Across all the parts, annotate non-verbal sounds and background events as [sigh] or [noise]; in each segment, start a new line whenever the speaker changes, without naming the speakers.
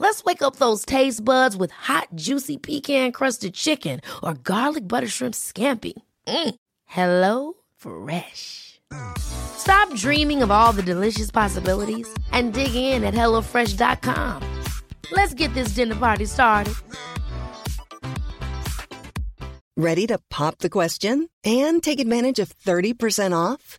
Let's wake up those taste buds with hot, juicy pecan crusted chicken or garlic butter shrimp scampi. Mm. Hello Fresh. Stop dreaming of all the delicious possibilities and dig in at HelloFresh.com. Let's get this dinner party started.
Ready to pop the question and take advantage of 30% off?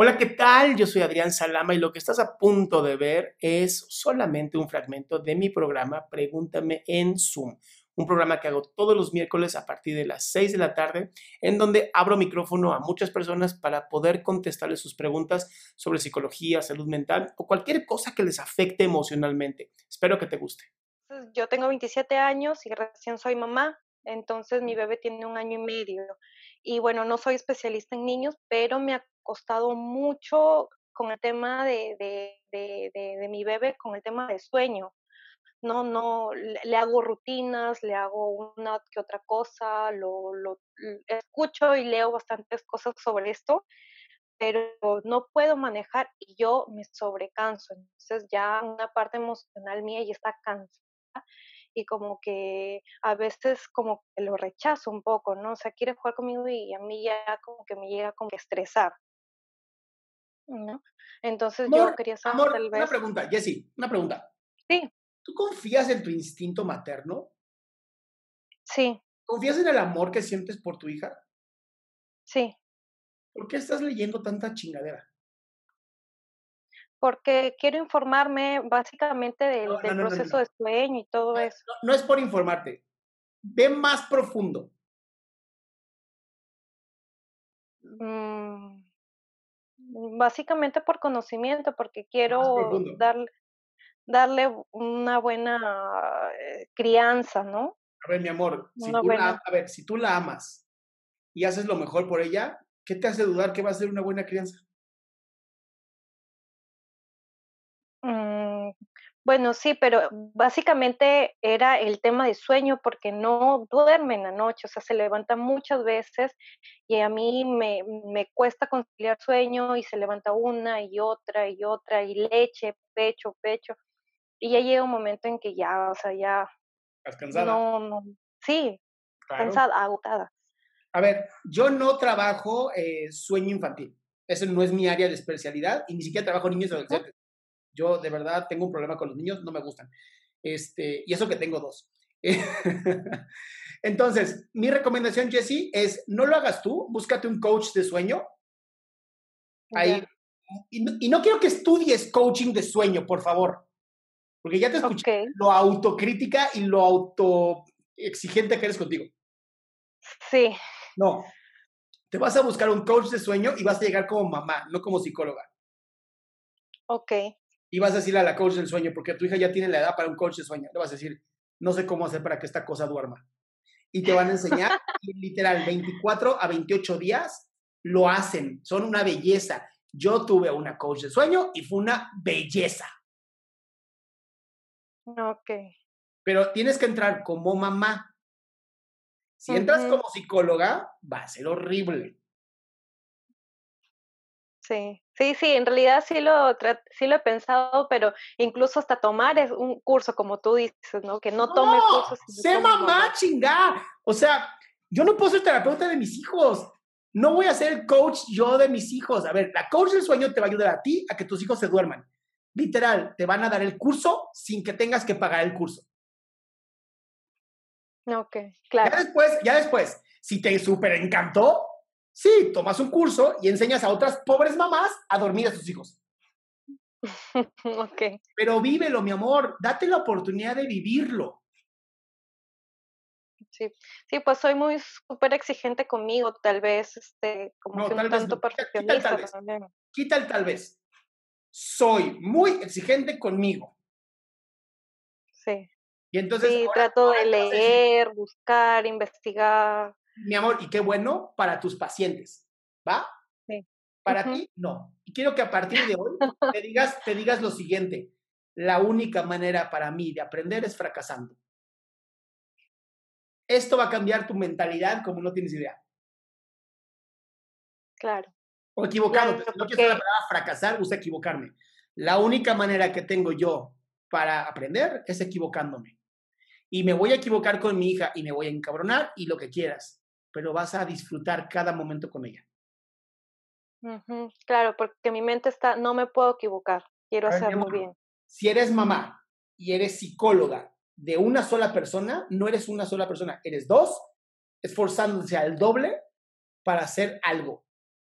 Hola, ¿qué tal? Yo soy Adrián Salama y lo que estás a punto de ver es solamente un fragmento de mi programa Pregúntame en Zoom, un programa que hago todos los miércoles a partir de las 6 de la tarde, en donde abro micrófono a muchas personas para poder contestarles sus preguntas sobre psicología, salud mental o cualquier cosa que les afecte emocionalmente. Espero que te guste.
Yo tengo 27 años y recién soy mamá, entonces mi bebé tiene un año y medio. Y bueno, no soy especialista en niños, pero me costado mucho con el tema de, de, mi bebé, con el tema de sueño. No, no, le, hago rutinas, le hago una que otra cosa, lo, lo escucho y leo bastantes cosas sobre esto, pero no puedo manejar y yo me sobrecanso. Entonces ya una parte emocional mía ya está cansada y como que a veces como que lo rechazo un poco, ¿no? O sea, quiere jugar conmigo y a mí ya como que me llega como que estresar. ¿No? Entonces yo quería saber
amor,
tal vez...
Una pregunta, Jessie, una pregunta.
Sí.
¿Tú confías en tu instinto materno?
Sí.
¿Confías en el amor que sientes por tu hija?
Sí.
¿Por qué estás leyendo tanta chingadera?
Porque quiero informarme básicamente del,
No,
del
no, no, no,
proceso de sueño y todo eso.
no- no es por informarte. Ve más profundo.
Mm, básicamente por conocimiento, porque quiero darle, darle una buena eh, crianza, ¿no?
A ver, mi amor, si tú la, a ver, si tú la amas y haces lo mejor por ella, ¿qué te hace dudar que va a ser una buena crianza?
Bueno, sí, pero básicamente era el tema de sueño porque no duerme en la noche, o sea, se levanta muchas veces y a mí me, me cuesta conciliar sueño y se levanta una y otra y otra y leche, pecho, pecho. Y ya llega un momento en que ya, o sea, ya
¿Estás cansada?
no, no, sí,
Claro.
cansada, agotada.
A ver, yo no trabajo eh, sueño infantil. Ese no es mi área de especialidad y ni siquiera trabajo niños adolescentes. Yo de verdad tengo un problema con los niños, no me gustan. Este, y eso que tengo dos. [laughs] Entonces, mi recomendación, Jessie, es no lo hagas tú, búscate un coach de sueño. Ahí. Y no, y no quiero que estudies coaching de sueño, por favor. Porque ya te escuché lo autocrítica y lo auto exigente que eres contigo.
sí,
No. Te vas a buscar un coach de sueño y vas a llegar como mamá, no como psicóloga.
ok,
Y vas a decirle a la coach del sueño, porque tu hija ya tiene la edad para un coach de sueño. Le vas a decir, no sé cómo hacer para que esta cosa duerma. Y te van a enseñar, [laughs] literal, 24 a 28 días lo hacen. Son una belleza. Yo tuve una coach de sueño y fue una belleza.
ok,
Pero tienes que entrar como mamá. Si entras como psicóloga, va a ser horrible.
sí, sí, sí, en realidad sí lo, sí lo he pensado, pero incluso hasta tomar es un curso, como tú dices, ¿no? Que no tome
¡No!
cursos.
¡Sé mamá! O sea, yo no puedo ser terapeuta de mis hijos. No voy a ser el coach yo de mis hijos. A ver, la coach del sueño te va a ayudar a ti a que tus hijos se duerman. Literal, te van a dar el curso sin que tengas que pagar el curso.
Ok,
Ya
claro.
después, ya después, si te súper encantó, Sí, tomas un curso y enseñas a otras pobres mamás a dormir a sus hijos. [laughs]
ok.
Pero vívelo, mi amor, date la oportunidad de vivirlo.
Sí, sí, pues soy muy súper exigente conmigo, tal vez, este, como
No,
que
tal
un
vez
tanto
no. Quita- quita el
perfeccionista
tal vez. Quita el tal vez. Soy muy exigente conmigo.
Sí,
Y entonces,
sí,
ahora-
trato
ahora
de leer, buscar, investigar.
Mi amor, y qué bueno para tus pacientes, ¿va?
Sí.
Para ti, no. Y quiero que a partir de hoy [laughs] te digas, te digas lo siguiente. La única manera para mí de aprender es fracasando. Esto va a cambiar tu mentalidad como no tienes idea.
Claro,
O.
Claro,
Si no quiero usar la
porque-
palabra fracasar, usa equivocarme. La única manera que tengo yo para aprender es equivocándome. Y me voy a equivocar con mi hija y me voy a encabronar y lo que quieras, pero vas a disfrutar cada momento con ella.
claro, porque mi mente está, no me puedo equivocar, quiero
ver,
hacerlo bien.
Si eres mamá y eres psicóloga de una sola persona, no eres una sola persona, eres dos, esforzándose al doble para hacer algo.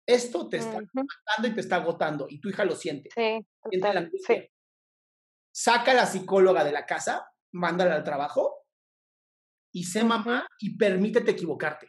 Esto te está matando y te está agotando y tu hija lo siente.
Sí,
siente la
sí,
Saca a la psicóloga de la casa, mándala al trabajo y sé mamá y permítete equivocarte.